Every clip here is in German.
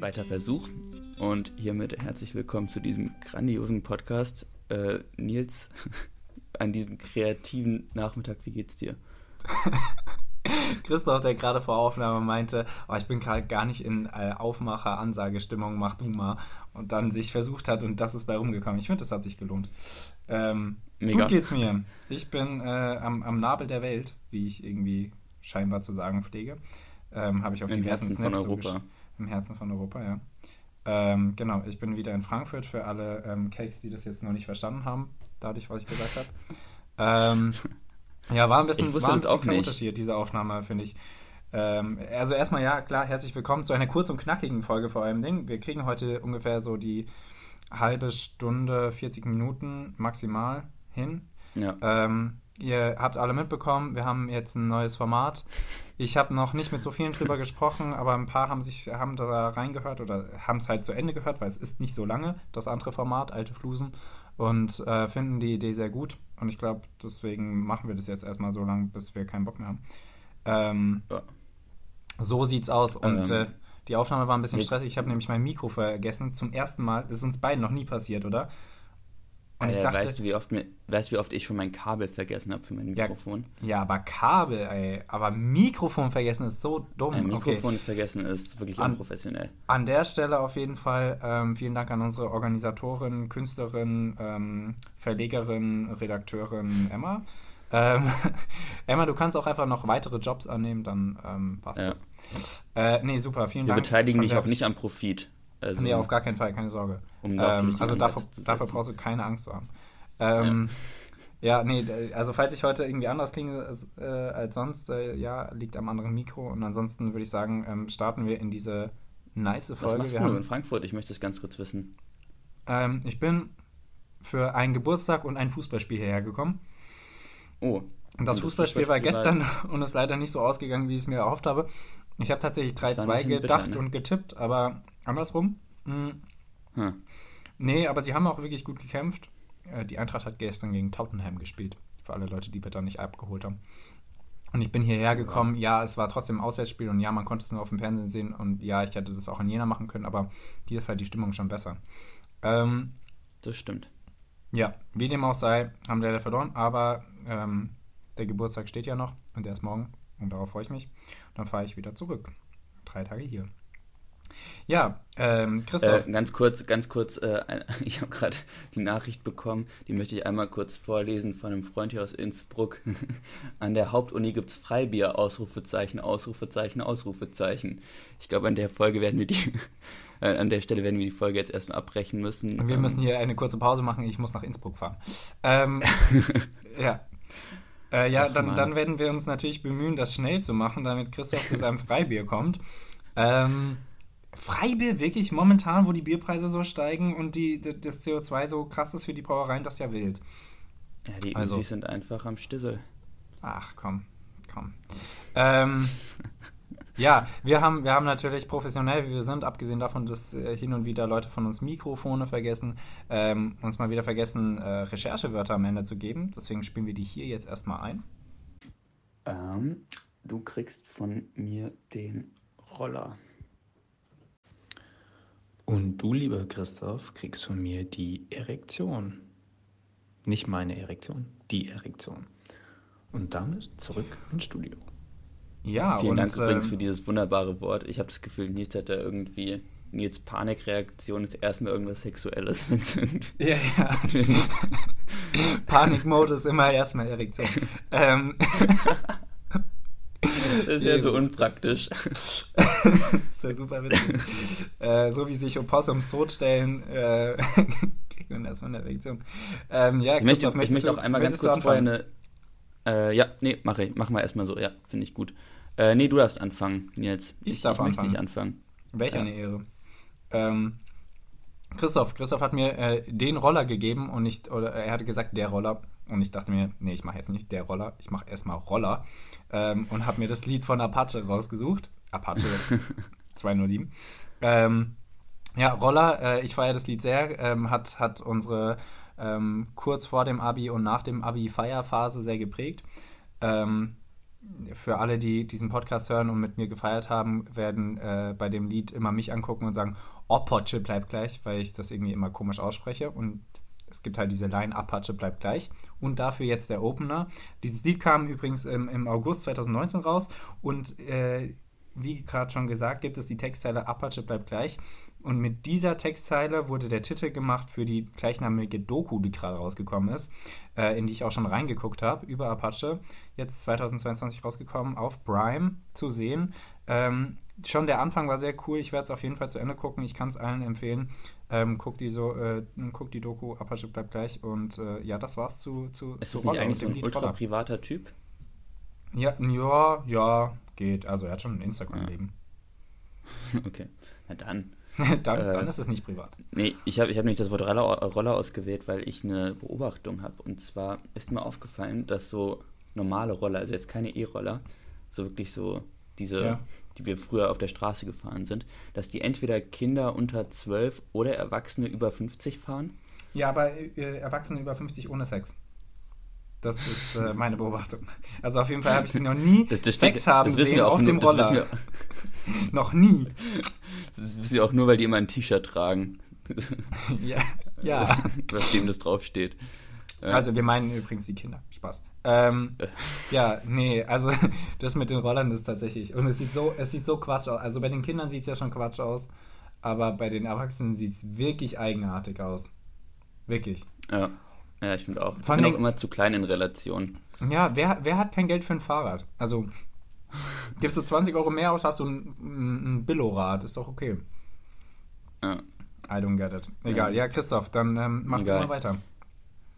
zweiter Versuch und hiermit herzlich willkommen zu diesem grandiosen Podcast. Äh, Nils, an diesem kreativen Nachmittag, wie geht's dir? Christoph, der gerade vor Aufnahme meinte, oh, ich bin gerade gar nicht in äh, Aufmacher-Ansagestimmung, mach du mal. Und dann sich versucht hat und das ist bei rumgekommen. Ich finde, das hat sich gelohnt. Ähm, Mega. Gut geht's mir. Ich bin äh, am, am Nabel der Welt, wie ich irgendwie scheinbar zu sagen pflege. Ähm, Habe ich auf Im Herzen von Europa. So Im Herzen von Europa, ja. Ähm, genau, ich bin wieder in Frankfurt für alle ähm, Cakes, die das jetzt noch nicht verstanden haben, dadurch, was ich gesagt habe. Ähm, ja, war ein bisschen, ich wusste war ein bisschen auch nicht. Unterschied, diese Aufnahme, finde ich. Ähm, also erstmal, ja, klar, herzlich willkommen zu einer kurz und knackigen Folge vor allem Ding. Wir kriegen heute ungefähr so die halbe Stunde, 40 Minuten maximal hin. Ja. Ähm, ihr habt alle mitbekommen, wir haben jetzt ein neues Format. Ich habe noch nicht mit so vielen drüber gesprochen, aber ein paar haben sich haben da reingehört oder haben es halt zu Ende gehört, weil es ist nicht so lange, das andere Format, Alte Flusen, und äh, finden die Idee sehr gut. Und ich glaube, deswegen machen wir das jetzt erstmal so lange, bis wir keinen Bock mehr haben. Ähm, ja. So sieht's aus. Und ähm, äh, die Aufnahme war ein bisschen stressig. Ich habe nämlich mein Mikro vergessen. Zum ersten Mal. Das ist uns beiden noch nie passiert, oder? Und ich dachte, weißt, du, wie oft mir, weißt wie oft ich schon mein Kabel vergessen habe für mein Mikrofon? Ja, ja, aber Kabel, ey. Aber Mikrofon vergessen ist so dumm. Ein Mikrofon okay. vergessen ist wirklich an, unprofessionell. An der Stelle auf jeden Fall ähm, vielen Dank an unsere Organisatorin, Künstlerin, ähm, Verlegerin, Redakteurin Emma. Ähm, Emma, du kannst auch einfach noch weitere Jobs annehmen, dann ähm, passt ja. das. Äh, nee, super, vielen Wir Dank. Wir beteiligen dich auch nicht am Profit. Also, nee, auf gar keinen Fall, keine Sorge. Um ähm, also dafür, dafür, brauchst du keine Angst zu haben. Ähm, ja. ja. nee, also falls ich heute irgendwie anders klinge als, äh, als sonst, äh, ja, liegt am anderen Mikro. Und ansonsten würde ich sagen, ähm, starten wir in diese nice Folge. Was machst wir du haben, in Frankfurt? Ich möchte es ganz kurz wissen. Ähm, ich bin für einen Geburtstag und ein Fußballspiel hierher gekommen. Oh. Und das, und Fußballspiel, Fußballspiel, war gestern und ist leider nicht so ausgegangen, wie ich es mir erhofft habe. Ich habe tatsächlich 3-2 gedacht bitter, ne? und getippt, aber andersrum. Mh, hm. Nee, aber sie haben auch wirklich gut gekämpft. Äh, die Eintracht hat gestern gegen Tottenham gespielt. Für alle Leute, die wir da nicht abgeholt haben. Und ich bin hierher gekommen. Ja, es war trotzdem ein Auswärtsspiel und ja, man konnte es nur auf dem Fernsehen sehen. Und ja, ich hätte das auch in Jena machen können, aber hier ist halt die Stimmung schon besser. Ähm, das stimmt. Ja, wie dem auch sei, haben wir leider verloren, aber ähm, der Geburtstag steht ja noch und der ist morgen und darauf freue ich mich. Und dann fahre ich wieder zurück. Drei Tage hier. Ja, ähm, Christoph. Äh, ganz kurz, ganz kurz, äh, ich habe gerade die Nachricht bekommen, die möchte ich einmal kurz vorlesen von einem Freund hier aus Innsbruck. an der Hauptuni gibt es Freibier, Ausrufezeichen, Ausrufezeichen, Ausrufezeichen. Ich glaube, an der Folge werden wir die, äh, an der Stelle werden wir die Folge jetzt erstmal abbrechen müssen. Wir ähm, müssen hier eine kurze Pause machen, ich muss nach Innsbruck fahren. Ähm, ja. Äh, ja, dann, dann werden wir uns natürlich bemühen, das schnell zu machen, damit Christoph zu seinem Freibier kommt. Ähm, Freibier wirklich momentan, wo die Bierpreise so steigen und die, das CO2 so krass ist für die Brauereien, das ist ja wild. Ja, die also, Easys sind einfach am Stissel. Ach, komm, komm. Ähm, ja, wir haben, wir haben natürlich professionell, wie wir sind, abgesehen davon, dass äh, hin und wieder Leute von uns Mikrofone vergessen, ähm, uns mal wieder vergessen, äh, Recherchewörter am Ende zu geben. Deswegen spielen wir die hier jetzt erstmal ein. Ähm, du kriegst von mir den Roller. Und du, lieber Christoph, kriegst von mir die Erektion. Nicht meine Erektion, die Erektion. Und damit zurück ins Studio. Ja, Vielen und, Dank äh, übrigens für dieses wunderbare Wort. Ich habe das Gefühl, Nils hat da irgendwie Nils Panikreaktion ist erstmal irgendwas Sexuelles. ja, ja. Panikmode ist immer erstmal Erektion. ähm, das wäre so unpraktisch. das wäre super witzig. äh, so wie sich Opossums totstellen, äh, kriegt man erstmal eine Reaktion. Ähm, ja, ich möchte, ich möchte auch einmal ganz kurz vorher eine. Äh, ja, nee, mach ich. Machen wir erstmal so. Ja, finde ich gut. Äh, nee, du darfst anfangen, jetzt. Ich, ich darf ich anfangen. nicht anfangen. Welch eine Ehre. Ähm, Christoph, Christoph hat mir äh, den Roller gegeben und nicht, oder er hatte gesagt, der Roller. Und ich dachte mir, nee, ich mache jetzt nicht der Roller, ich mache erstmal Roller ähm, und habe mir das Lied von Apache rausgesucht. Apache 207. Ähm, ja, Roller, äh, ich feiere das Lied sehr, ähm, hat, hat unsere ähm, kurz vor dem Abi und nach dem Abi Feierphase sehr geprägt. Ähm, für alle, die diesen Podcast hören und mit mir gefeiert haben, werden äh, bei dem Lied immer mich angucken und sagen, Apache bleibt gleich, weil ich das irgendwie immer komisch ausspreche. Und es gibt halt diese Line, Apache bleibt gleich. Und dafür jetzt der Opener. Dieses Lied kam übrigens im, im August 2019 raus. Und äh, wie gerade schon gesagt, gibt es die Textteile Apache bleibt gleich. Und mit dieser Textzeile wurde der Titel gemacht für die gleichnamige Doku, die gerade rausgekommen ist, äh, in die ich auch schon reingeguckt habe, über Apache. Jetzt 2022 rausgekommen, auf Prime zu sehen. Ähm, schon der Anfang war sehr cool. Ich werde es auf jeden Fall zu Ende gucken. Ich kann es allen empfehlen. Ähm, guck, die so, äh, guck die Doku, Apache bleibt gleich. Und äh, ja, das war's zu. zu ist zu das nicht eigentlich so ein ultra privater Typ? Ja, ja, ja, geht. Also er hat schon ein Instagram-Leben. Ja. okay, na dann. dann, äh, dann, ist es nicht privat. Nee, ich habe ich hab nicht das Wort Roller, Roller ausgewählt, weil ich eine Beobachtung habe. Und zwar ist mir aufgefallen, dass so normale Roller, also jetzt keine E-Roller, so wirklich so diese, ja. die wir früher auf der Straße gefahren sind, dass die entweder Kinder unter 12 oder Erwachsene über 50 fahren. Ja, aber äh, Erwachsene über 50 ohne Sex. Das ist äh, meine Beobachtung. Also auf jeden Fall habe ich noch nie das, das Sex haben das sehen auf dem Roller. Noch nie. Das wissen wir auch nur, weil die immer ein T-Shirt tragen. ja, ja. Auf dem das draufsteht. Also wir meinen übrigens die Kinder. Spaß. Ähm, ja, nee, also das mit den Rollern ist tatsächlich. Und es sieht so, es sieht so Quatsch aus. Also bei den Kindern sieht es ja schon Quatsch aus, aber bei den Erwachsenen sieht es wirklich eigenartig aus. Wirklich. Ja. Ja, ich finde auch. Die sind auch immer zu klein in Relation. Ja, wer, wer hat kein Geld für ein Fahrrad? Also, gibst du 20 Euro mehr aus, hast du ein, ein Billo-Rad. Ist doch okay. Ja. I don't get it. Egal, ja, ja Christoph, dann ähm, mach Egal. mal weiter.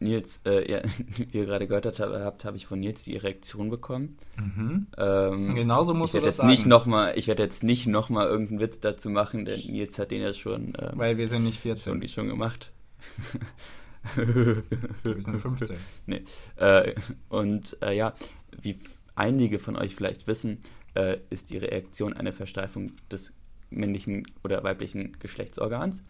Nils, äh, ja, wie ihr gerade gehört habt, habe ich von Nils die Erektion bekommen. Mhm. Ähm, Genauso musst du das sagen. Nicht noch mal, ich werde jetzt nicht nochmal irgendeinen Witz dazu machen, denn Nils hat den ja schon... Ähm, Weil wir sind nicht 14. Schon, schon gemacht. wir sind 15. Nee. Äh, und äh, ja, wie einige von euch vielleicht wissen, äh, ist die Reaktion eine Versteifung des männlichen oder weiblichen Geschlechtsorgans.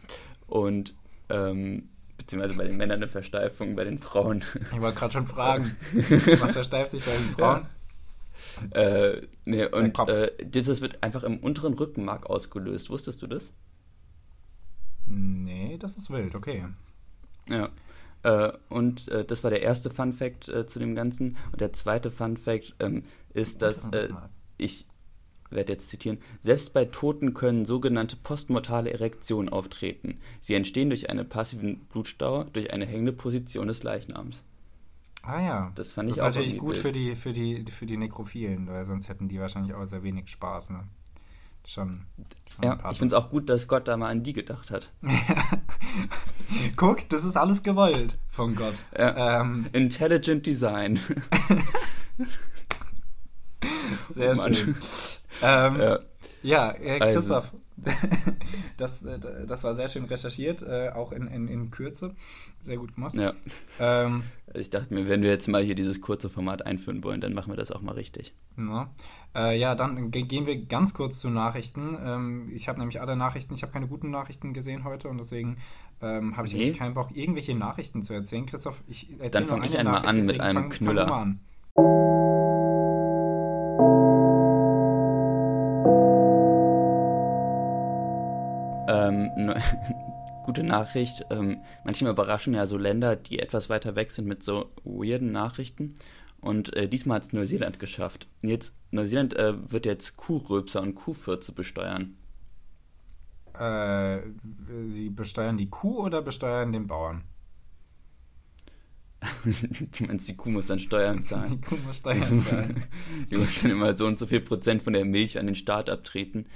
Und ähm, beziehungsweise bei den Männern eine Versteifung, bei den Frauen. Ich wollte gerade schon fragen, was versteift sich bei den Frauen? Ja. Äh, nee, und äh, dieses wird einfach im unteren Rückenmark ausgelöst. Wusstest du das? Nee, das ist wild, okay. Ja. Äh, und äh, das war der erste Fun Fact äh, zu dem Ganzen. Und der zweite Fun Fact ähm, ist, dass äh, ich werde jetzt zitieren, selbst bei Toten können sogenannte postmortale Erektionen auftreten. Sie entstehen durch einen passiven Blutstau, durch eine hängende Position des Leichnams. Ah ja. Das fand das ich auch natürlich gut für die, für, die, für die Nekrophilen, weil sonst hätten die wahrscheinlich auch sehr wenig Spaß. Ne? Schon. schon ja, ich finde es auch gut, dass Gott da mal an die gedacht hat. Guck, das ist alles gewollt von Gott. Ja. Ähm, Intelligent Design. Sehr oh, schön. Ähm, ja, ja äh, also. Christoph, also. das, äh, das war sehr schön recherchiert, äh, auch in, in, in Kürze. Sehr gut gemacht. Ja. Ähm, ich dachte mir, wenn wir jetzt mal hier dieses kurze Format einführen wollen, dann machen wir das auch mal richtig. Ja, äh, ja dann gehen wir ganz kurz zu Nachrichten. Ähm, ich habe nämlich alle Nachrichten, ich habe keine guten Nachrichten gesehen heute und deswegen ähm, habe ich nee. keinen Bock, irgendwelche Nachrichten zu erzählen. Christoph, ich erzähle Dann fange ich einmal an mit einem fang, Knüller. Fang Ähm, gute Nachricht. Ähm, manchmal überraschen ja so Länder, die etwas weiter weg sind mit so weirden Nachrichten. Und äh, diesmal hat es Neuseeland geschafft. Jetzt, Neuseeland äh, wird jetzt Kuhröpser und Kuhfürze besteuern. Äh, sie besteuern die Kuh oder besteuern den Bauern? du meinst, die Kuh muss dann Steuern zahlen. Die Kuh muss Steuern zahlen. die muss dann immer so und so viel Prozent von der Milch an den Staat abtreten.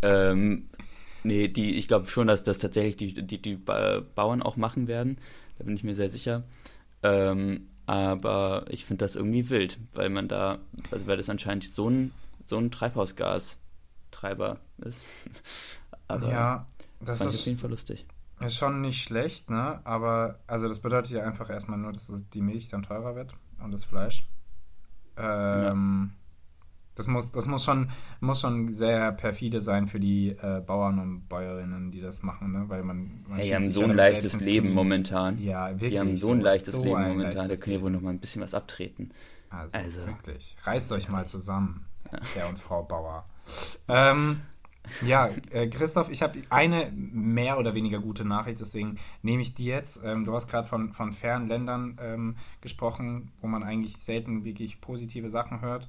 ähm, Nee, die, ich glaube schon, dass das tatsächlich die, die, die Bauern auch machen werden. Da bin ich mir sehr sicher. Ähm, aber ich finde das irgendwie wild, weil man da, also weil das anscheinend so ein, so ein Treibhausgastreiber ist. aber ja, das ist auf jeden Fall lustig. Ist schon nicht schlecht, ne? Aber also das bedeutet ja einfach erstmal nur, dass die Milch dann teurer wird und das Fleisch. Ähm, ja. Das muss, das muss schon, muss schon sehr perfide sein für die äh, Bauern und Bäuerinnen, die das machen, ne? Weil man. man hey, die haben so ein leichtes Leben momentan. Ja, wirklich. Die haben so ein leichtes so Leben momentan, da können ja wohl noch mal ein bisschen was abtreten. Also, also wirklich. Reißt euch mal zusammen, ja. Herr und Frau Bauer. Ähm, ja, äh, Christoph, ich habe eine mehr oder weniger gute Nachricht, deswegen nehme ich die jetzt. Ähm, du hast gerade von, von fernen Ländern ähm, gesprochen, wo man eigentlich selten wirklich positive Sachen hört.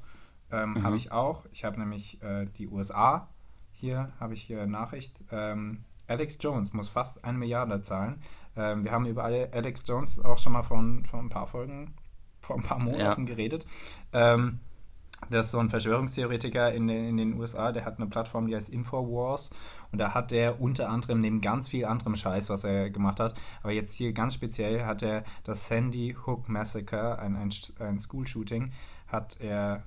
Ähm, mhm. Habe ich auch. Ich habe nämlich äh, die USA. Hier habe ich hier Nachricht. Ähm, Alex Jones muss fast eine Milliarde zahlen. Ähm, wir haben über Alex Jones auch schon mal von, von ein paar Folgen, vor ein paar Monaten ja. geredet. Ähm, das ist so ein Verschwörungstheoretiker in den, in den USA, der hat eine Plattform, die heißt Infowars. Und da hat er unter anderem neben ganz viel anderem Scheiß, was er gemacht hat, aber jetzt hier ganz speziell hat er das Sandy Hook Massacre, ein, ein, ein School-Shooting, hat er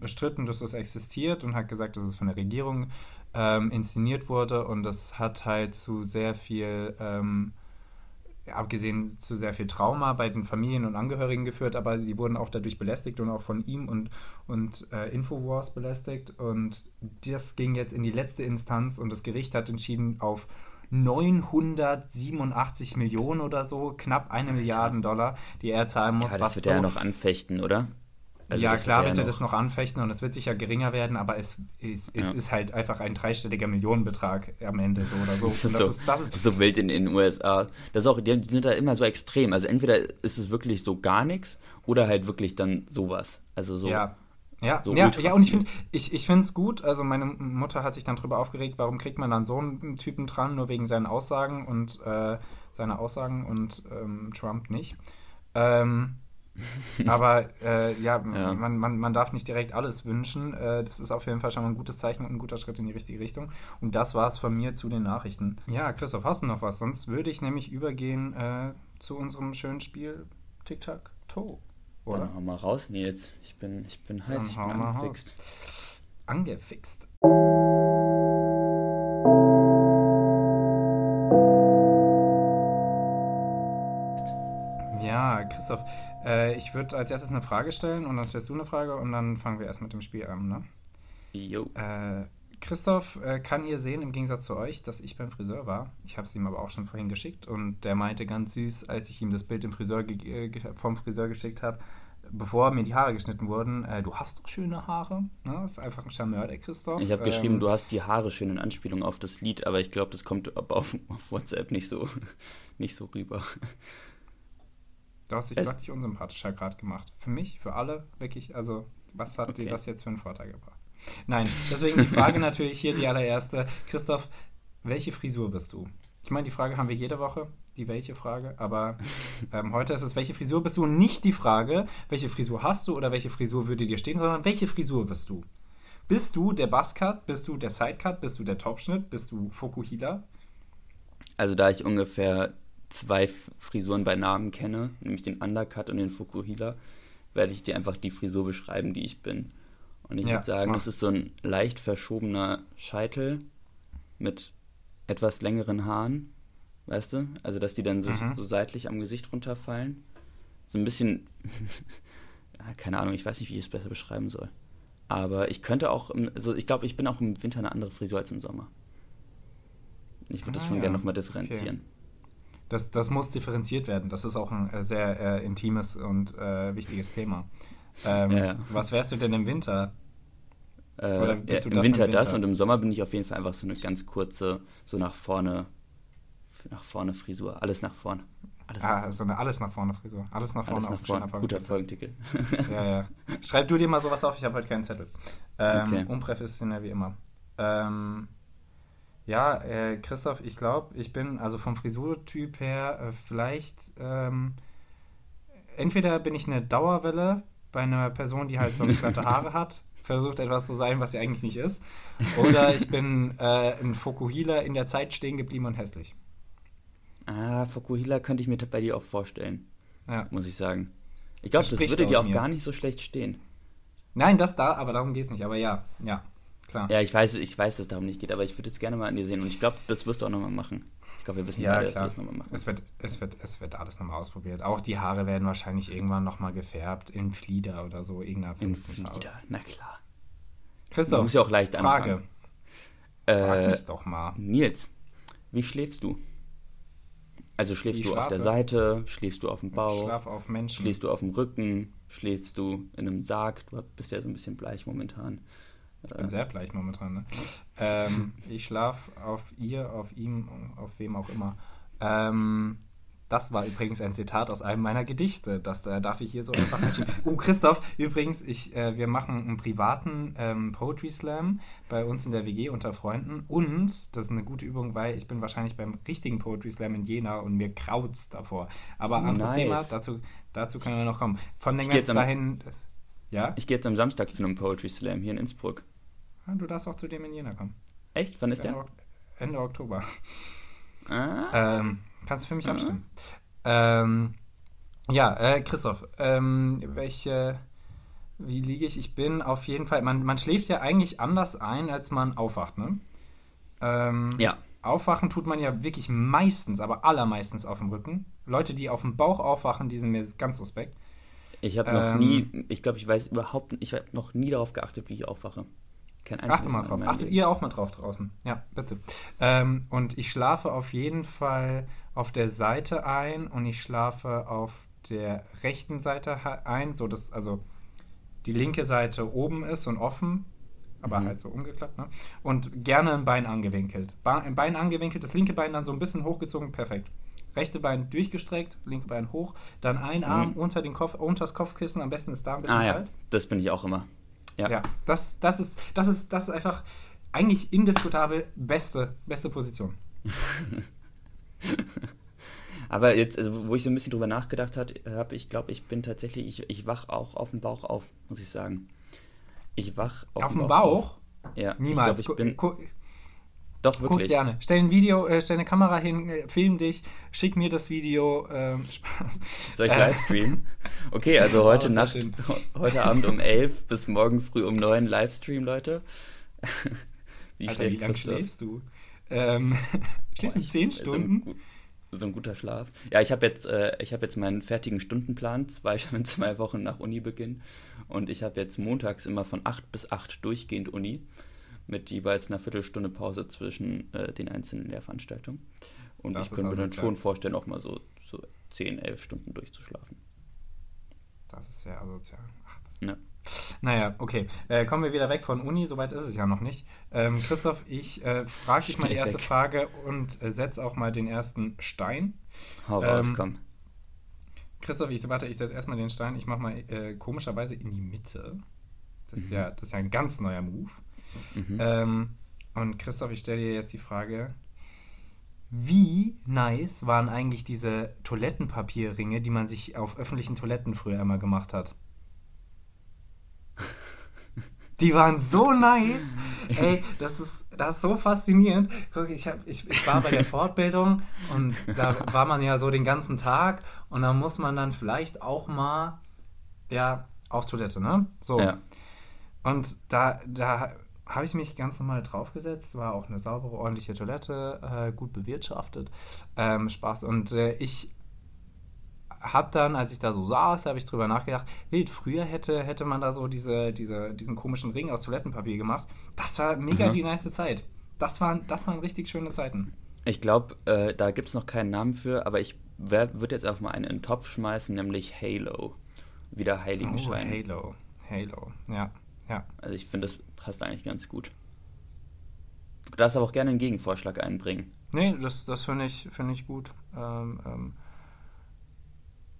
bestritten, dass das existiert und hat gesagt, dass es von der Regierung ähm, inszeniert wurde und das hat halt zu sehr viel ähm, abgesehen zu sehr viel Trauma bei den Familien und Angehörigen geführt, aber sie wurden auch dadurch belästigt und auch von ihm und, und äh, Infowars belästigt. Und das ging jetzt in die letzte Instanz und das Gericht hat entschieden auf 987 Millionen oder so, knapp eine Milliarde Dollar, die er zahlen muss. Ja, das wird so, er noch anfechten, oder? Also ja, klar wird er das noch anfechten und es wird sicher geringer werden, aber es, es, es ja. ist halt einfach ein dreistelliger Millionenbetrag am Ende so oder so. das, ist so, ist, das ist so wild in, den USA. Das ist auch, die sind da immer so extrem. Also entweder ist es wirklich so gar nichts oder halt wirklich dann sowas. Also so. Ja. Ja, so ja, ja, und ich finde ich, ich es gut. Also, meine Mutter hat sich dann darüber aufgeregt, warum kriegt man dann so einen Typen dran, nur wegen seinen Aussagen und äh, seiner Aussagen und ähm, Trump nicht. Ähm, Aber äh, ja, ja. Man, man, man darf nicht direkt alles wünschen. Äh, das ist auf jeden Fall schon mal ein gutes Zeichen und ein guter Schritt in die richtige Richtung. Und das war es von mir zu den Nachrichten. Ja, Christoph, hast du noch was? Sonst würde ich nämlich übergehen äh, zu unserem schönen Spiel Tic-Tac-Toe. Oder? Dann hau mal raus, Nils. Ich bin, ich bin heiß, Dann ich bin angefixt. Angefixt. Ja, Christoph, äh, ich würde als erstes eine Frage stellen und dann stellst du eine Frage und dann fangen wir erst mit dem Spiel an, ne? Jo. Äh, Christoph äh, kann ihr sehen, im Gegensatz zu euch, dass ich beim Friseur war. Ich habe es ihm aber auch schon vorhin geschickt und der meinte ganz süß, als ich ihm das Bild Friseur äh, vom Friseur geschickt habe, bevor mir die Haare geschnitten wurden, äh, du hast doch schöne Haare. Ne? Das ist einfach ein Charmeur, der Christoph. Ich habe ähm, geschrieben, du hast die Haare schön in Anspielung auf das Lied, aber ich glaube, das kommt auf, auf WhatsApp nicht so, nicht so rüber. Du hast dich deutlich unsympathischer gerade gemacht. Für mich, für alle, wirklich, also was hat okay. dir das jetzt für einen Vorteil gebracht? Nein, deswegen die Frage natürlich hier, die allererste. Christoph, welche Frisur bist du? Ich meine, die Frage haben wir jede Woche, die welche Frage, aber ähm, heute ist es, welche Frisur bist du? nicht die Frage, welche Frisur hast du oder welche Frisur würde dir stehen, sondern welche Frisur bist du? Bist du der Buzzcut? Bist du der Sidecut? Bist du der Topfschnitt? Bist du Fokuhila? Also da ich ungefähr zwei Frisuren bei Namen kenne, nämlich den Undercut und den Fukuhila, werde ich dir einfach die Frisur beschreiben, die ich bin. Und ich ja, würde sagen, das ist so ein leicht verschobener Scheitel mit etwas längeren Haaren, weißt du? Also, dass die dann so, mhm. so seitlich am Gesicht runterfallen. So ein bisschen, ja, keine Ahnung, ich weiß nicht, wie ich es besser beschreiben soll. Aber ich könnte auch, also ich glaube, ich bin auch im Winter eine andere Frisur als im Sommer. Ich würde ah, das schon ja. gerne nochmal differenzieren. Okay das, das muss differenziert werden. Das ist auch ein äh, sehr äh, intimes und äh, wichtiges Thema. Ähm, ja, ja. Was wärst du denn im Winter? Äh, Im Winter, im Winter das und im Sommer bin ich auf jeden Fall einfach so eine ganz kurze, so nach vorne, nach vorne Frisur. Alles nach vorne. Alles ah, nach so eine alles nach vorne Frisur. Alles nach vorne. Alles nach vorne. Guter Folgentitel. ja, ja. Schreib du dir mal sowas auf, ich habe heute keinen Zettel. Ähm, okay. Unprofessionell wie immer. Ähm, ja, äh, Christoph, ich glaube, ich bin also vom Frisurtyp her äh, vielleicht ähm, entweder bin ich eine Dauerwelle bei einer Person, die halt so glatte Haare hat, versucht etwas zu sein, was sie eigentlich nicht ist, oder ich bin äh, ein Fokuhila in der Zeit stehen geblieben und hässlich. Ah, Fokuhila könnte ich mir bei dir auch vorstellen. Ja. Muss ich sagen. Ich glaube, das, das würde dir auch mir. gar nicht so schlecht stehen. Nein, das da, aber darum geht es nicht. Aber ja, ja. Klar. Ja, ich weiß, ich weiß, dass es darum nicht geht, aber ich würde jetzt gerne mal an dir sehen und ich glaube, das wirst du auch nochmal machen. Ich glaube, wir wissen ja, beide, dass du das nochmal machen. Es wird, es, wird, es wird alles nochmal ausprobiert. Auch die Haare werden wahrscheinlich irgendwann nochmal gefärbt in Flieder oder so. Irgendeiner in Flieder, na klar. Christoph, muss ja auch leicht Frage. anfangen. Frage. Äh, mich doch mal. Nils, wie schläfst du? Also schläfst wie du schlafe? auf der Seite, schläfst du auf dem Bauch, ich schlafe auf Menschen. schläfst du auf dem Rücken, schläfst du in einem Sarg? Du bist ja so ein bisschen bleich momentan. Ich bin sehr bleich momentan. Ne? Ähm, ich schlafe auf ihr, auf ihm, auf wem auch immer. Ähm, das war übrigens ein Zitat aus einem meiner Gedichte. Das äh, darf ich hier so einfach nicht. Oh, Christoph, übrigens, ich, äh, wir machen einen privaten ähm, Poetry Slam bei uns in der WG unter Freunden. Und das ist eine gute Übung, weil ich bin wahrscheinlich beim richtigen Poetry Slam in Jena und mir kraut's davor. Aber Oh, anderes nice. Thema, dazu, dazu können wir noch kommen. Von den Ich geh ganz jetzt am- dahin. Ja? Ich gehe jetzt am Samstag zu einem Poetry Slam hier in Innsbruck. Ah, Du darfst auch zu dem in Jena kommen. Echt? Wann ist Ende, der? Ende Oktober. Ah, Ähm, kannst du für mich Ah. abstimmen? Ähm, ja, äh, Christoph, ähm, welche, wie liege ich? Ich bin auf jeden Fall, man, man schläft ja eigentlich anders ein, als man aufwacht, ne? Ähm, ja. Aufwachen tut man ja wirklich meistens, aber allermeistens auf dem Rücken. Leute, die auf dem Bauch aufwachen, die sind mir ganz suspekt. Ich habe noch Ähm, nie, ich glaube, ich weiß überhaupt nicht, ich habe noch nie darauf geachtet, wie ich aufwache. Kein Achte mal drauf. Achtet ihr auch mal drauf draußen. Ja, bitte. Ähm, und ich schlafe auf jeden Fall auf der Seite ein und ich schlafe auf der rechten Seite ein, so dass also die linke Seite oben ist und offen, aber Mhm. halt so umgeklappt, ne? Und gerne ein Bein angewinkelt. Ba ein Bein angewinkelt, das linke Bein dann so ein bisschen hochgezogen, perfekt. Rechte Bein durchgestreckt, linke Bein hoch, dann ein Arm Mhm. unter den Kopf, unter das Kopfkissen, am besten ist da ein bisschen Ah ja, kalt. das bin ich auch immer. Ja. Ja, das, das, ist, das, ist, das ist einfach eigentlich indiskutabel beste, beste Position. Aber jetzt, also wo ich so ein bisschen drüber nachgedacht habe, ich glaube, ich bin tatsächlich, ich, ich wach auch auf dem Bauch auf, muss ich sagen. Ich wach auf, Auf, dem Bauch? Auf. Ja, Niemals. Ich glaube, ich bin, Doch Guck's wirklich. gerne. Stell ein Video, äh, stell eine Kamera hin, äh, film dich, schick mir das Video. Ähm. Soll ich Äh, Livestream? Okay, also heute Oh, Nacht, schön. heute Abend um 11 bis morgen früh um 9 Livestream, Leute. Wie Alter, wie lange schläfst du? Ähm, schläfst du Boah, ich- zehn So ein, Stunden? so ein guter Schlaf. Ja, ich habe jetzt, äh, ich habe jetzt meinen fertigen Stundenplan, zwei, zwei Wochen nach Unibeginn. Und ich habe jetzt montags immer von 8 bis 8 durchgehend Uni. Mit jeweils einer Viertelstunde Pause zwischen äh, den einzelnen Lehrveranstaltungen. Und Das ich könnte mir also dann klar. schon vorstellen, auch mal so, so 10, 11 Stunden durchzuschlafen. Das ist sehr asozial. Ja. Naja, okay. Äh, kommen wir wieder weg von Uni, soweit ist es ja noch nicht. Ähm, Christoph, ich äh, frage dich mal die erste weg. Frage und äh, setze auch mal den ersten Stein. Hau raus, Ähm, komm. Christoph, ich warte, ich setze erstmal den Stein. Ich mache mal äh, komischerweise in die Mitte. Das ist, ja, das ist ja ein ganz neuer Move. Mhm. Ähm, und Christoph, ich stelle dir jetzt die Frage: Wie nice waren eigentlich diese Toilettenpapierringe, die man sich auf öffentlichen Toiletten früher immer gemacht hat? Die waren so nice. Ey, das ist, das ist so faszinierend. Guck, ich, hab, ich, ich war bei der Fortbildung und da war man ja so den ganzen Tag und da muss man dann vielleicht auch mal, ja, auf Toilette, ne? So. Ja. Und da, da habe ich mich ganz normal draufgesetzt, war auch eine saubere, ordentliche Toilette, äh, gut bewirtschaftet. Ähm, Spaß. Und äh, ich habe dann, als ich da so saß, habe ich drüber nachgedacht, wild, früher hätte, hätte man da so diese, diese, diesen komischen Ring aus Toilettenpapier gemacht. Das war mega Aha. die nice Zeit. Das waren, das waren richtig schöne Zeiten. Ich glaube, äh, da gibt es noch keinen Namen für, aber ich würde jetzt einfach mal einen in den Topf schmeißen, nämlich Halo. Wieder Oh, Heiligenschein. Halo. Halo. Ja, ja. Also ich finde, das passt eigentlich ganz gut. Du darfst aber auch gerne einen Gegenvorschlag einbringen. Nee, das, das finde ich, find ich gut. Ähm, ähm,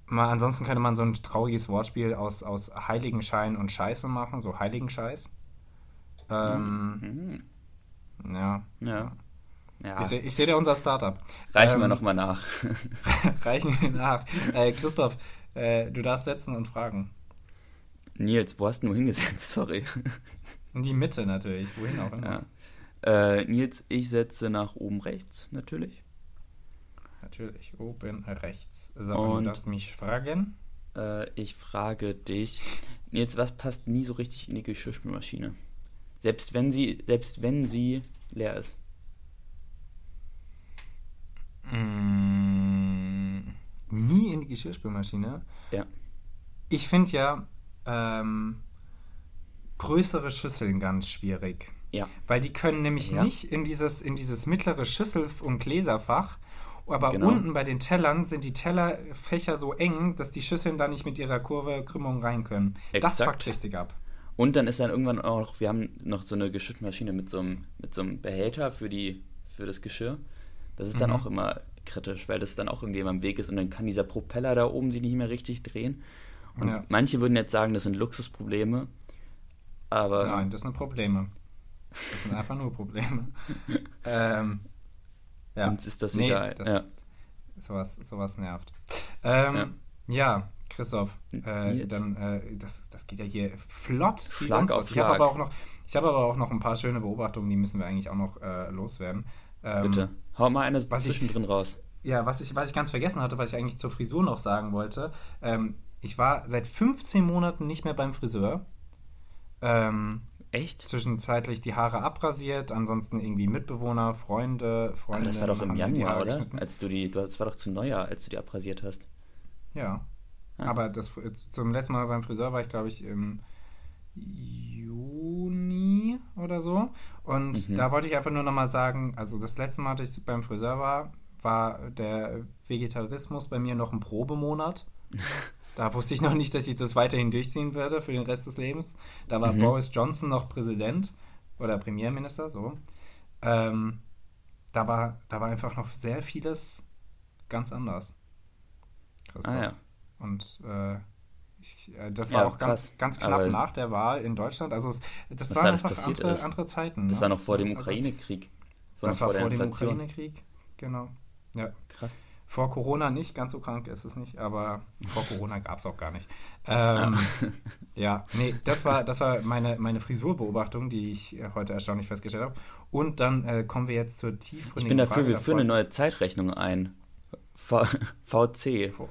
mal, ansonsten könnte man so ein trauriges Wortspiel aus, aus Heiligenschein und Scheiße machen, so Heiligenscheiß. Ähm, Mhm. Ja. Ja. Ja, Ich sehe seh da unser Startup. reichen wir ähm, nochmal nach. Reichen wir nach. Äh, Christoph, äh, du darfst setzen und fragen. Nils, wo hast du hingesetzt? Sorry. In die Mitte natürlich, wohin auch immer. Ja. Äh, Nils, ich setze nach oben rechts, natürlich. Natürlich, oben rechts. So, Und- du darfst mich fragen. Äh, ich frage dich, Nils, was passt nie so richtig in die Geschirrspülmaschine? Selbst wenn sie, selbst wenn sie leer ist. Mm, nie in die Geschirrspülmaschine. Ja. Ich finde ja ähm, größere Schüsseln ganz schwierig. Ja. Weil die können nämlich Ja. nicht in dieses, in dieses mittlere Schüssel- und Gläserfach Aber Genau. unten bei den Tellern sind die Tellerfächer so eng, dass die Schüsseln da nicht mit ihrer Kurve Krümmung rein können. Das Exakt. fuckt richtig ab. Und dann ist dann irgendwann auch, wir haben noch so eine Geschirrmaschine mit so einem, mit so einem Behälter für, die, für das Geschirr. Das ist dann Mhm. auch immer kritisch, weil das dann auch irgendwie im Weg ist und dann kann dieser Propeller da oben sich nicht mehr richtig drehen. Und Ja. manche würden jetzt sagen, das sind Luxusprobleme, aber Nein, das sind Probleme. Das sind einfach nur Probleme. ähm, ja. uns ist das Nee, egal. das ja. ist- Sowas, sowas nervt. Ähm, ja. Christoph, äh, dann, äh, das, das geht ja hier flott. Schlag auf was. Ich habe Schlag. aber, auch noch- ich habe aber auch noch ein paar schöne Beobachtungen, die müssen wir eigentlich auch noch äh, loswerden. Ähm, Bitte, hau mal eine was ich- zwischendrin raus. Ja, was ich, was ich ganz vergessen hatte, was ich eigentlich zur Frisur noch sagen wollte. Ähm, ich war seit 15 Monaten nicht mehr beim Friseur. Ähm, Echt? zwischenzeitlich die Haare abrasiert, ansonsten irgendwie Mitbewohner, Freunde, Freunde. das war doch im Januar, oder? Als du die, das war doch zu Neujahr, als du die abrasiert hast. Ja. Ah. Aber das, zum letzten Mal beim Friseur war ich, glaube ich, im Juni oder so. Und Mhm. da wollte ich einfach nur nochmal sagen, also das letzte Mal, dass ich beim Friseur war, war der Vegetarismus bei mir noch ein Probemonat. Da wusste ich noch nicht, dass ich das weiterhin durchziehen werde für den Rest des Lebens. Da war Mhm. Boris Johnson noch Präsident oder Premierminister, so. Ähm, da, war, da war einfach noch sehr vieles ganz anders. Christoph. Ah ja. Und äh, ich, äh, das Ja, war auch ganz, krass. ganz knapp Aber- nach der Wahl in Deutschland. Also es, das waren da einfach passiert andere, ist. andere Zeiten. Das ne? war noch vor dem Also, Ukraine-Krieg. Das noch war vor der dem. Ukraine-Krieg, genau. Ja. Krass. Vor Corona nicht, ganz so krank ist es nicht, aber vor Corona gab es auch gar nicht. Ähm, ja. nee, das war, das war meine, meine Frisurbeobachtung, die ich äh, heute erstaunlich festgestellt habe. Und dann äh, kommen wir jetzt zur tiefgründigen Ich bin dafür, Frage wir führen eine neue Zeitrechnung ein. V VC. Vor,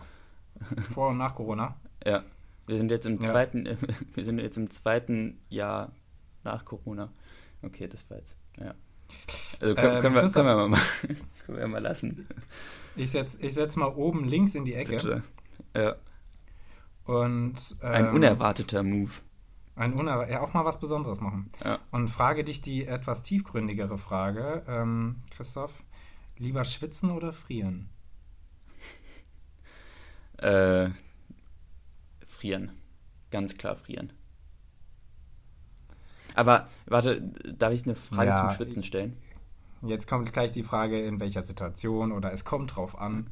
vor und nach Corona. Ja. Wir sind jetzt im Ja. zweiten, wir sind jetzt im zweiten Jahr nach Corona. Okay, das war jetzt. Ja. Also können, Ähm, können, wir, können wir mal machen. können wir mal lassen. Ich setze ich setz mal oben links in die Ecke. Bitte. Ja. Und, Ein ähm, unerwarteter Move. Ein uner ja, auch mal was Besonderes machen. Ja. Und frage dich die etwas tiefgründigere Frage, ähm, Christoph. Lieber schwitzen oder frieren? Äh, frieren. Ganz klar frieren. Aber, warte, darf ich eine Frage Ja, zum Schwitzen stellen? Jetzt kommt gleich die Frage, in welcher Situation oder es kommt drauf an.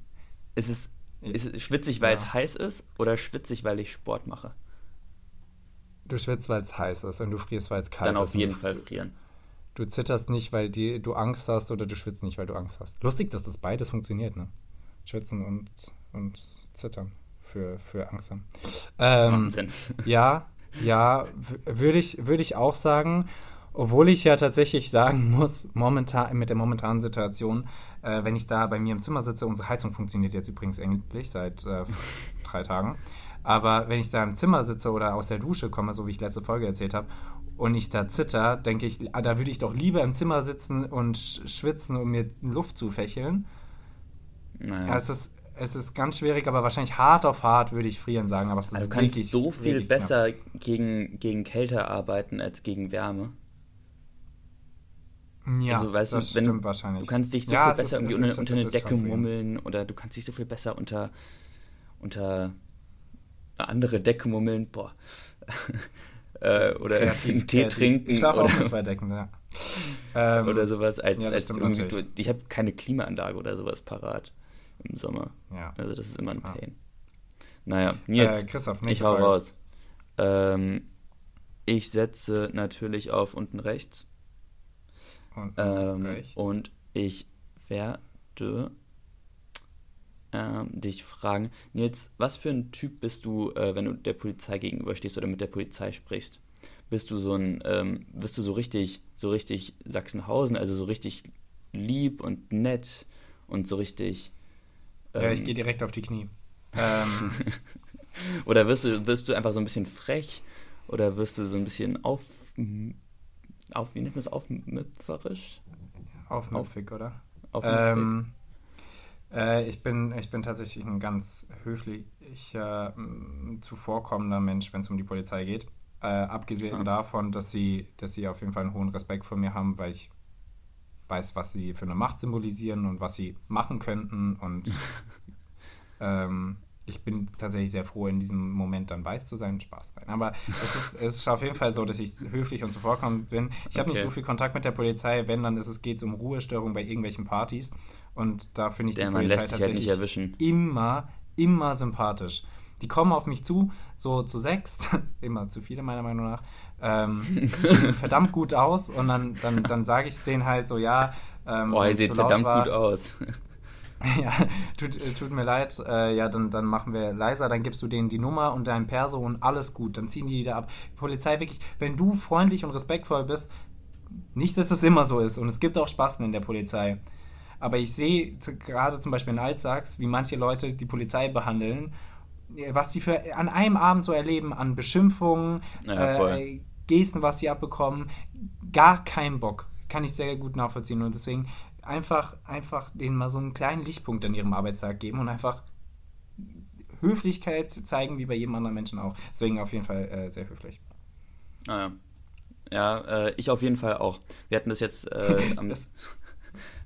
Ist es, ist es schwitzig, weil Ja. es heiß ist oder schwitzig, weil ich Sport mache? Du schwitzt, weil es heiß ist und du frierst, weil es kalt Dann ist. auf und jeden du, Fall frieren. Du zitterst nicht, weil die, du Angst hast oder du schwitzt nicht, weil du Angst hast. Lustig, dass das beides funktioniert, ne? Schwitzen und, und zittern für, für Angst haben. Ähm, Macht Sinn. Ja, ja, würde ich, würde ich auch sagen. Obwohl ich ja tatsächlich sagen muss, momentan, mit der momentanen Situation, äh, wenn ich da bei mir im Zimmer sitze, unsere Heizung funktioniert jetzt übrigens endlich seit äh, drei Tagen. Aber wenn ich da im Zimmer sitze oder aus der Dusche komme, so wie ich letzte Folge erzählt habe, und ich da zitter, denke ich, ah, da würde ich doch lieber im Zimmer sitzen und sch schwitzen, um mir Luft zu fächeln. Naja. Ja, es, ist, es ist ganz schwierig, aber wahrscheinlich hart auf hart würde ich frieren sagen. Aber es ist Also du kannst wirklich, so viel knapp. besser gegen, gegen Kälte arbeiten als gegen Wärme. Ja, also, weißt du, das wenn- stimmt wahrscheinlich. Du kannst dich so Ja, viel es besser ist- irgendwie unter, unter eine Decke mummeln oder du kannst dich so viel besser unter, unter eine andere Decke mummeln. Boah. äh, oder Kreativ, einen Tee trinken Ich schlafe auch mit oder, zwei Decken, ja. Ähm, oder sowas, als, ja, als irgendwie, natürlich. du, ich habe keine Klimaanlage oder sowas parat im Sommer. Ja. Also das ist immer ein. Pain. Naja, Nils, Äh, Christoph, ich hau Frage. raus. Ähm, ich setze natürlich auf unten rechts. Und, Ähm, und ich werde ähm, dich fragen, Nils, was für ein Typ bist du, äh, wenn du der Polizei gegenüberstehst oder mit der Polizei sprichst? Bist du so ein, ähm, bist du so richtig, so richtig Sachsenhausen, also so richtig lieb und nett und so richtig. ja, ich ähm, gehe direkt auf die Knie. Ähm, Oder wirst du, wirst du einfach so ein bisschen frech? Oder wirst du so ein bisschen auf, auf wie nennt man das, aufmüpferisch? aufmüpfig, oder? Aufmüpfig? Ähm, äh, ich, bin, ich bin tatsächlich ein ganz höflicher, m, zuvorkommender Mensch, wenn es um die Polizei geht. Äh, abgesehen Ah. davon, dass sie, dass sie auf jeden Fall einen hohen Respekt vor mir haben, weil ich weiß, was sie für eine Macht symbolisieren und was sie machen könnten. Und ähm, ich bin tatsächlich sehr froh, in diesem Moment dann weiß zu sein. Spaß. Nein. Aber es ist, es ist auf jeden Fall so, dass ich höflich und zuvorkommend bin. Ich habe okay. nicht so viel Kontakt mit der Polizei. Wenn, dann ist es, geht es um Ruhestörung bei irgendwelchen Partys. Und da finde ich der die Polizei halt tatsächlich halt immer, immer sympathisch. Die kommen auf mich zu, so zu sechs, immer zu viele meiner Meinung nach, ähm, verdammt gut aus und dann, dann, dann sage ich denen halt so, ja. Ähm, Boah, ihr seht verdammt war, gut aus. ja, tut, äh, tut, mir leid, äh, ja, dann, dann machen wir leiser, dann gibst du denen die Nummer und dein Perso und alles gut, dann ziehen die wieder ab. Die Polizei wirklich, wenn du freundlich und respektvoll bist, nicht, dass das immer so ist und es gibt auch Spasten in der Polizei. Aber ich sehe gerade zum Beispiel in Altsachs, wie manche Leute die Polizei behandeln was die für an einem Abend so erleben an Beschimpfungen, ja, äh, Gesten, was sie abbekommen, gar keinen Bock. Kann ich sehr gut nachvollziehen. Und deswegen einfach, einfach denen mal so einen kleinen Lichtpunkt an ihrem Arbeitstag geben und einfach Höflichkeit zeigen, wie bei jedem anderen Menschen auch. Deswegen auf jeden Fall äh, sehr höflich. Ah, ja. Ja, äh, ich auf jeden Fall auch. Wir hatten das jetzt äh, am.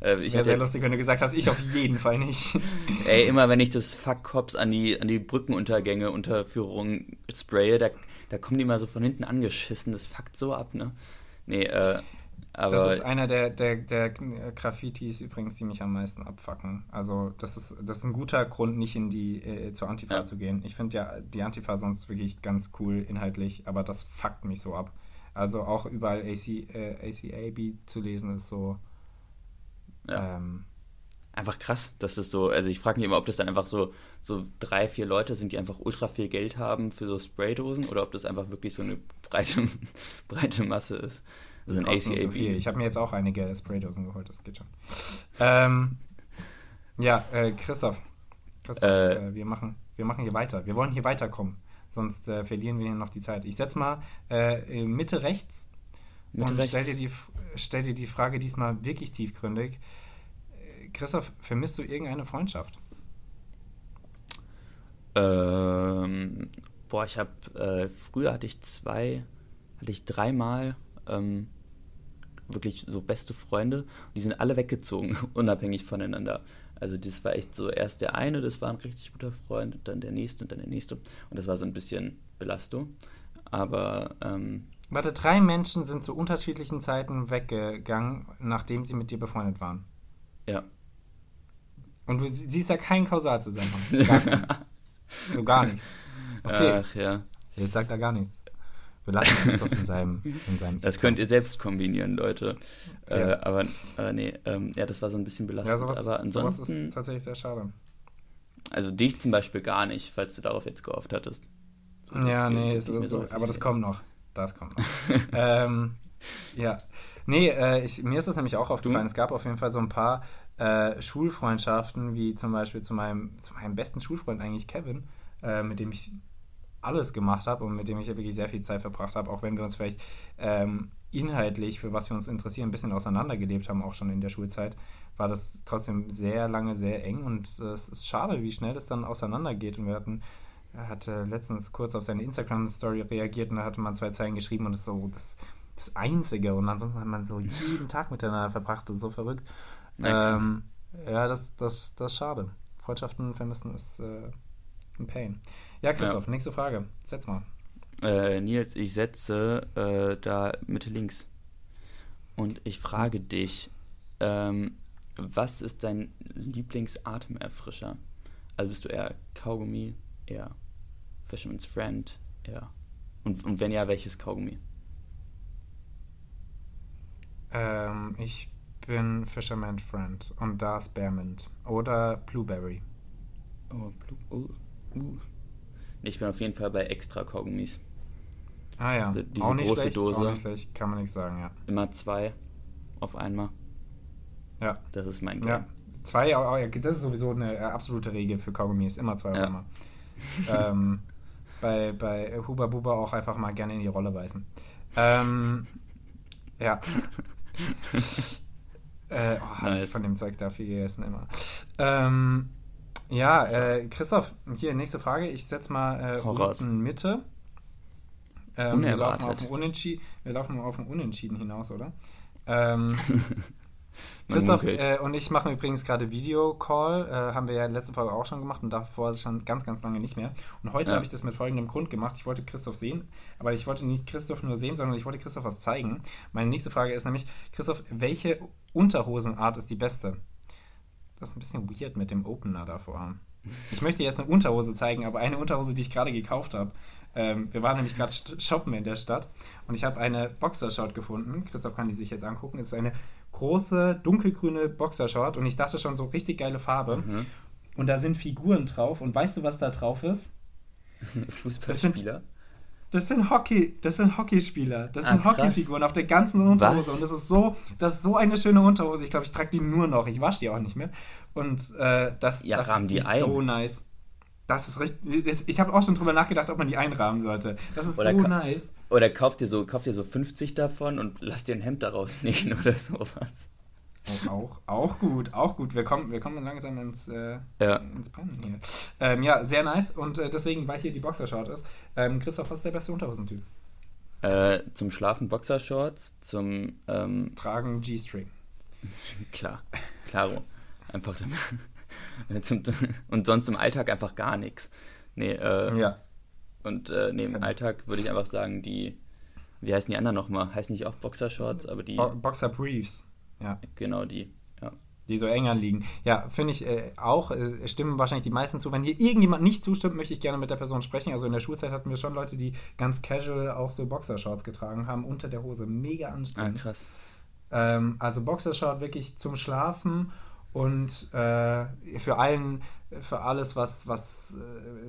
Äh, ich Wäre sehr lustig, wenn du gesagt hast, ich auf jeden Fall nicht. Ey, immer wenn ich das Fuck Cops an die, an die Brückenuntergänge, Unterführungen spraye, da, da kommen die mal so von hinten angeschissen. Das fuckt so ab, ne? Nee, äh, aber. Das ist einer der, der, der Graffitis übrigens, die mich am meisten abfacken. Also, das ist, das ist ein guter Grund, nicht in die, äh, zur Antifa ja. zu gehen. Ich finde ja die Antifa sonst wirklich ganz cool inhaltlich, aber das fuckt mich so ab. Also auch überall AC, äh, ACAB zu lesen ist so ja. Ähm, einfach krass, dass das so, also ich frage mich immer, ob das dann einfach so, so drei, vier Leute sind, die einfach ultra viel Geld haben für so Spraydosen oder ob das einfach wirklich so eine breite, breite Masse ist. Also ein ACAB. So ich habe mir jetzt auch einige Spraydosen geholt, das geht schon. Ähm, ja, äh, Christoph, Christoph äh, äh, wir, machen, wir machen hier weiter. Wir wollen hier weiterkommen, sonst äh, verlieren wir hier noch die Zeit. Ich setze mal äh, Mitte rechts Mitte und stell dir, die, stell dir die Frage diesmal wirklich tiefgründig. Christoph, vermisst du irgendeine Freundschaft? Ähm, boah, ich habe äh, früher hatte ich zwei, hatte ich dreimal ähm, wirklich so beste Freunde und die sind alle weggezogen, unabhängig voneinander. Also das war echt so erst der eine, das war ein richtig guter Freund, und dann der nächste und dann der nächste und das war so ein bisschen Belastung. Aber ähm, Warte, drei Menschen sind zu unterschiedlichen Zeiten weggegangen, nachdem sie mit dir befreundet waren. Ja. Und du siehst da keinen Kausalzusammenhang. Gar so gar nichts. Okay. Ach ja. Ich sag da gar nichts. Wir lassen es doch in seinem, in seinem Das könnt ihr selbst kombinieren, Leute. Ja. Äh, aber, aber nee, ähm, ja, das war so ein bisschen belastend. Ja, sowas, aber ansonsten. Sowas ist tatsächlich sehr schade. Also dich zum Beispiel gar nicht, falls du darauf jetzt gehofft hattest. So, ja, nee, ist, so, so, aber das kommt noch. Das kommt noch. ähm, ja. Nee, äh, ich, mir ist das nämlich auch aufgefallen. Du? Es gab auf jeden Fall so ein paar äh, Schulfreundschaften, wie zum Beispiel zu meinem, zu meinem besten Schulfreund eigentlich Kevin, äh, mit dem ich alles gemacht habe und mit dem ich ja wirklich sehr viel Zeit verbracht habe, auch wenn wir uns vielleicht ähm, inhaltlich, für was wir uns interessieren, ein bisschen auseinandergelebt haben, auch schon in der Schulzeit, war das trotzdem sehr lange sehr eng und äh, es ist schade, wie schnell das dann auseinandergeht. Und wir hatten, er hatte letztens kurz auf seine Instagram-Story reagiert und da hatte man zwei Zeilen geschrieben und das ist so das, das Einzige. Und ansonsten hat man so jeden Tag miteinander verbracht, das ist so verrückt. Ähm, ja, das, das, das ist schade. Freundschaften vermissen ist äh, ein Pain. Ja, Christoph, ja. nächste Frage. Setz mal. Äh, Nils, ich setze äh, da Mitte links. Und ich frage dich, ähm, was ist dein Lieblingsatemerfrischer? Also bist du eher Kaugummi, eher Fisherman's Friend, eher. Und, und wenn ja, welches Kaugummi? Ähm, ich bin Fisherman Friend und da Spearmint. Oder Blueberry. Oh, Blue. Oh, uh. Ich bin auf jeden Fall bei extra Kaugummis. Ah ja. Also diese große schlecht, Dose. Auch nicht schlecht, kann man nichts sagen, ja. Immer zwei auf einmal. Ja. Das ist mein Game. Ja. Zwei, das ist sowieso eine äh, absolute Regel für Kaugummis. Immer zwei auf ja. einmal. ähm, bei, bei Huba Buba auch einfach mal gerne in die Rolle beißen. Ähm, ja. Äh, oh, nice. von dem Zeug da viel gegessen immer. Ähm, ja, äh, Christoph, hier nächste Frage. Ich setze mal äh, unten Mitte. Ähm, wir, laufen wir laufen auf ein Unentschieden hinaus, oder? Ähm, Christoph äh, und ich machen übrigens gerade Videocall. Äh, haben wir ja letzte Folge auch schon gemacht und davor schon ganz, ganz lange nicht mehr. Und heute ja. habe ich das mit folgendem Grund gemacht. Ich wollte Christoph sehen, aber ich wollte nicht Christoph nur sehen, sondern ich wollte Christoph was zeigen. Meine nächste Frage ist nämlich, Christoph, welche Unterhosenart ist die beste? Das ist ein bisschen weird mit dem Opener davor. Ich möchte jetzt eine Unterhose zeigen, aber eine Unterhose, die ich gerade gekauft habe. Ähm, wir waren nämlich gerade shoppen in der Stadt und ich habe eine Boxershort gefunden. Christoph kann die sich jetzt angucken. Es ist eine große dunkelgrüne Boxershort und ich dachte schon so richtig geile Farbe. Mhm. Und da sind Figuren drauf und weißt du, was da drauf ist? Fußballspieler? Das sind Hockey, das sind Hockeyspieler. Das sind ah, Hockeyfiguren auf der ganzen Unterhose. Was? Und das ist so, das ist so eine schöne Unterhose. Ich glaube, ich trage die nur noch. Ich wasche die auch nicht mehr. Und äh, das, ja, das die ist ein. so nice. Das ist richtig. Ich habe auch schon drüber nachgedacht, ob man die einrahmen sollte. Das ist oder so nice. Oder kauft dir so, kauft dir so 50 davon und lass dir ein Hemd daraus nähen oder sowas. Auch, auch, auch, gut, auch gut. Wir kommen, wir kommen langsam ins, äh, ja. ins Brennen hier. Ähm, ja, sehr nice. Und äh, deswegen, weil hier die Boxershort ist, ähm, Christoph, was ist der beste Unterhosentyp? Äh, zum Schlafen Boxershorts, zum ähm, Tragen G-String. Klar, klaro. Einfach und sonst im Alltag einfach gar nichts. Nee, äh, ja. Und äh, nee, im Alltag würde ich einfach sagen, die, wie heißen die anderen nochmal? Heißen nicht auch Boxershorts, aber die. Bo Boxer Briefs, ja. Genau, die, ja. Die so eng anliegen. Ja, finde ich äh, auch, äh, stimmen wahrscheinlich die meisten zu. Wenn hier irgendjemand nicht zustimmt, möchte ich gerne mit der Person sprechen. Also in der Schulzeit hatten wir schon Leute, die ganz casual auch so Boxershorts getragen haben, unter der Hose. Mega anstrengend. Ah, krass. Ähm, also Boxershort wirklich zum Schlafen und äh, für allen, für alles, was, was äh,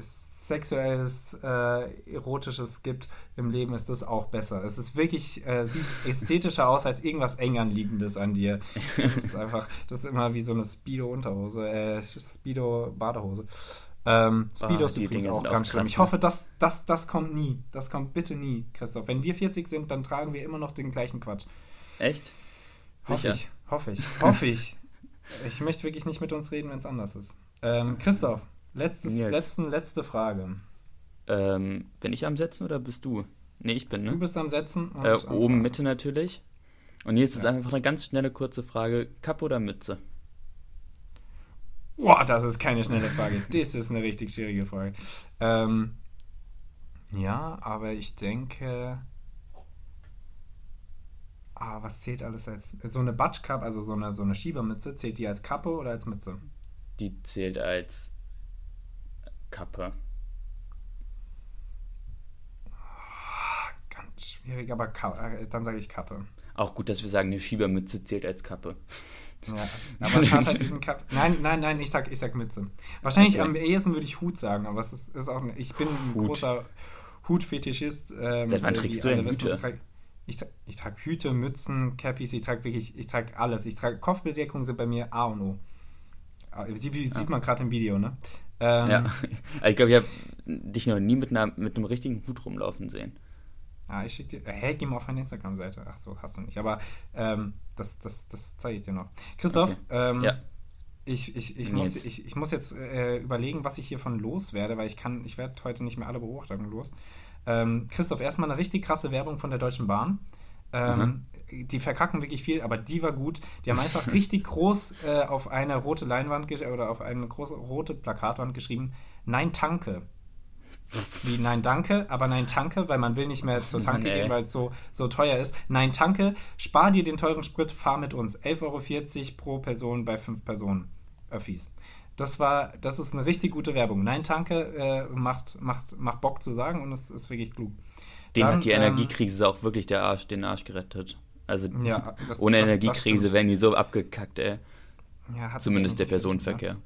sexuelles, äh, erotisches gibt im Leben, ist das auch besser. Es ist wirklich, äh, sieht ästhetischer aus als irgendwas eng anliegendes an dir. Das ist einfach, das ist immer wie so eine Speedo-Unterhose, äh, Speedo-Badehose. Ähm, Speedo oh, ist übrigens auch ganz schlimm. Ich hoffe, das, das, das kommt nie. Das kommt bitte nie, Christoph. Wenn wir 40 sind, dann tragen wir immer noch den gleichen Quatsch. Echt? Hoffe ich, hoffe ich, hoffe ich. Ich möchte wirklich nicht mit uns reden, wenn es anders ist. Ähm, Christoph, letztes, letzten, letzte Frage. Ähm, bin ich am Setzen oder bist du? Nee, ich bin, ne? Du bist am Setzen. Äh, oben, Mitte natürlich. Und hier ist es ja. einfach eine ganz schnelle, kurze Frage. Kappe oder Mütze? Boah, das ist keine schnelle Frage. das ist eine richtig schwierige Frage. Ähm, ja, aber ich denke, Ah, was zählt alles als. So eine Batschkappe, also so eine, so eine Schiebermütze, zählt die als Kappe oder als Mütze? Die zählt als Kappe. Ah, ganz schwierig, aber äh, dann sage ich Kappe. Auch gut, dass wir sagen, eine Schiebermütze zählt als Kappe. Ja, aber es hat halt diesen Kappe. Nein, nein, nein, ich sag, ich sag Mütze. Wahrscheinlich okay. am ehesten würde ich Hut sagen, aber es ist, ist auch. Ich bin ein Hut. großer Hutfetischist. Ähm, Seit wann trägst du denn Hüte? ich, ich trage Hüte, Mützen, Cappies, ich trage wirklich, ich trage alles. Ich trage Kopfbedeckung sind bei mir A und O. Ah, sie, sieht ja. man gerade im Video, ne? Ähm, ja, ich glaube, ich habe dich noch nie mit, einer, mit einem richtigen Hut rumlaufen sehen. Ja, ich schicke dir. Hä, hey, geh mal auf meine Instagram-Seite. Ach so, hast du nicht. Aber ähm, das, das, das zeige ich dir noch. Christoph, okay. ähm, ja. ich, ich, ich, muss, ich, ich muss jetzt äh, überlegen, was ich hiervon loswerde, weil ich kann, ich werde heute nicht mehr alle Beobachtungen los. Ähm, Christoph, erstmal eine richtig krasse Werbung von der Deutschen Bahn. Mhm. Die verkacken wirklich viel, aber die war gut. Die haben einfach richtig groß äh, auf eine rote Leinwand oder auf eine große rote Plakatwand geschrieben: Nein, Tanke. Wie Nein, danke, aber Nein, Tanke, weil man will nicht mehr zur Tanke Mann, gehen, weil es so, so teuer ist. Nein, Tanke, spar dir den teuren Sprit, fahr mit uns. 11,40 Euro pro Person bei fünf Personen. Öffis. Das war, das ist eine richtig gute Werbung. Nein, Tanke äh, macht, macht, macht Bock zu sagen und es ist wirklich klug. Den Dann, hat die ähm, Energiekrise auch wirklich der Arsch, den Arsch gerettet. Also ja, das, ohne das, Energiekrise das wären die so abgekackt, ey. Ja, Zumindest der Personenverkehr.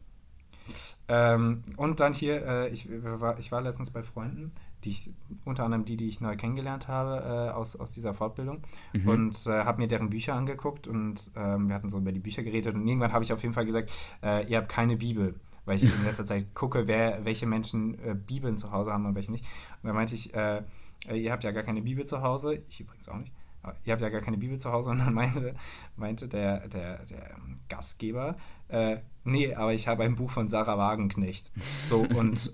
Ja. Ähm, und dann hier, äh, ich, war, ich war letztens bei Freunden die ich, unter anderem die, die ich neu kennengelernt habe äh, aus, aus dieser Fortbildung mhm. und äh, habe mir deren Bücher angeguckt und ähm, wir hatten so über die Bücher geredet und irgendwann habe ich auf jeden Fall gesagt, äh, ihr habt keine Bibel, weil ich in letzter Zeit gucke, wer, welche Menschen äh, Bibeln zu Hause haben und welche nicht. Und dann meinte ich, äh, äh, ihr habt ja gar keine Bibel zu Hause, ich übrigens auch nicht. Ihr habt ja gar keine Bibel zu Hause und dann meinte, meinte der, der, der Gastgeber, nee, aber ich habe ein Buch von Sarah Wagenknecht. So, und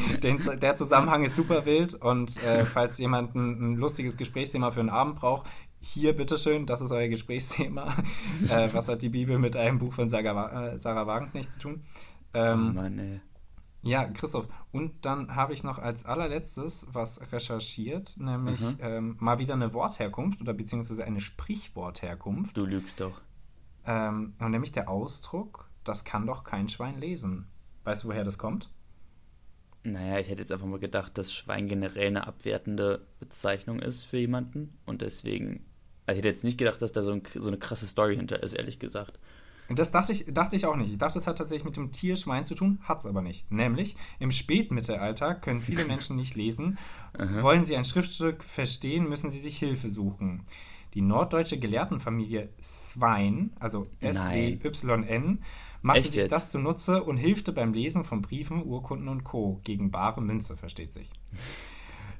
Den, der Zusammenhang ist super wild und äh, falls jemand ein, ein, lustiges Gesprächsthema für einen Abend braucht, hier bitteschön, das ist euer Gesprächsthema. äh, was hat die Bibel mit einem Buch von Sarah, äh, Sarah Wagenknecht zu tun? Ähm, oh Mann, ey. Ja, Christoph. Und dann habe ich noch als allerletztes was recherchiert, nämlich mhm. ähm, mal wieder eine Wortherkunft oder beziehungsweise eine Sprichwortherkunft. Du lügst doch. Ähm, und nämlich der Ausdruck, das kann doch kein Schwein lesen. Weißt du, woher das kommt? Naja, ich hätte jetzt einfach mal gedacht, dass Schwein generell eine abwertende Bezeichnung ist für jemanden. Und deswegen, also ich hätte jetzt nicht gedacht, dass da so, ein, so eine krasse Story hinter ist, ehrlich gesagt. Und das dachte ich, dachte ich auch nicht. Ich dachte, es hat tatsächlich mit dem Tier Schwein zu tun, hat es aber nicht. Nämlich, im Spätmittelalter können viele Menschen nicht lesen. Wollen sie ein Schriftstück verstehen, müssen sie sich Hilfe suchen. Die norddeutsche Gelehrtenfamilie Svein, also S-W-Y-N, machte Echt sich jetzt? das zunutze und hilfte beim Lesen von Briefen, Urkunden und Co. gegen bare Münze, versteht sich.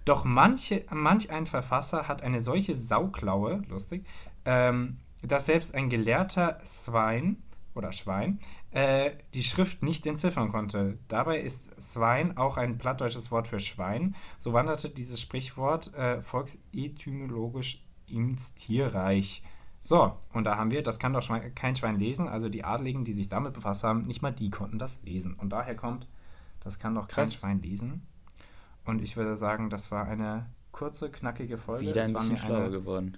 Doch manche, manch ein Verfasser hat eine solche Sauklaue, lustig, ähm, dass selbst ein gelehrter Swine oder Schwein äh, die Schrift nicht entziffern konnte. Dabei ist Swine auch ein plattdeutsches Wort für Schwein. So wanderte dieses Sprichwort äh, volksetymologisch ins Tierreich. So, und da haben wir, das kann doch Schwein, kein Schwein lesen, also die Adligen, die sich damit befasst haben, nicht mal die konnten das lesen. Und daher kommt, das kann doch kein Krass. Schwein lesen. Und ich würde sagen, das war eine kurze, knackige Folge. Wieder ein bisschen schlauer geworden.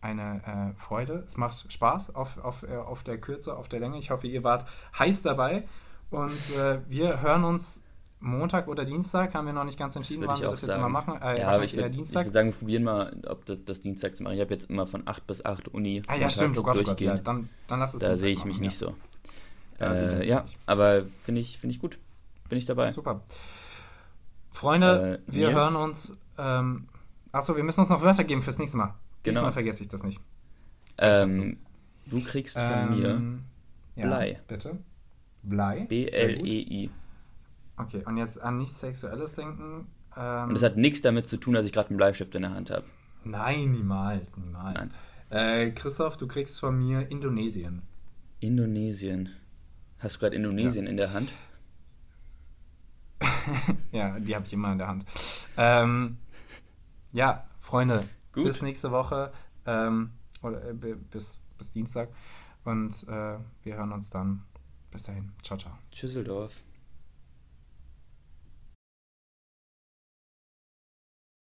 Eine äh, Freude. Es macht Spaß auf, auf, äh, auf der Kürze, auf der Länge. Ich hoffe, ihr wart heiß dabei. Und äh, wir hören uns Montag oder Dienstag haben wir noch nicht ganz entschieden, wann wir das sagen. jetzt immer machen. Äh, ja, aber ich würde würd sagen, wir probieren mal, ob das, das, Dienstag zu machen. Ich habe jetzt immer von 8 bis 8 Uni. Ah ja, stimmt, oh Gott, oh Gott, ja, dann, dann lass es Da sehe ich mich machen, nicht ja. so. Äh, ja, aber finde ich, find ich gut. Bin ich dabei. Super. Freunde, äh, wir hören uns. Ähm, achso, wir müssen uns noch Wörter geben fürs nächste Mal. Genau. Diesmal vergesse ich das nicht. Ähm, du kriegst von ähm, mir Blei. Ja, bitte. Blei. B-L-E-I. Okay, und jetzt an nichts Sexuelles denken. Ähm, und das hat nichts damit zu tun, dass ich gerade einen Bleistift in der Hand habe. Nein, niemals, niemals. Äh, Christoph, du kriegst von mir Indonesien. Indonesien. Hast du gerade Indonesien ja. in der Hand? ja, die habe ich immer in der Hand. Ähm, ja, Freunde, Gut. bis nächste Woche ähm, oder äh, bis, bis Dienstag und äh, wir hören uns dann. Bis dahin. Ciao, ciao. Tschüsseldorf.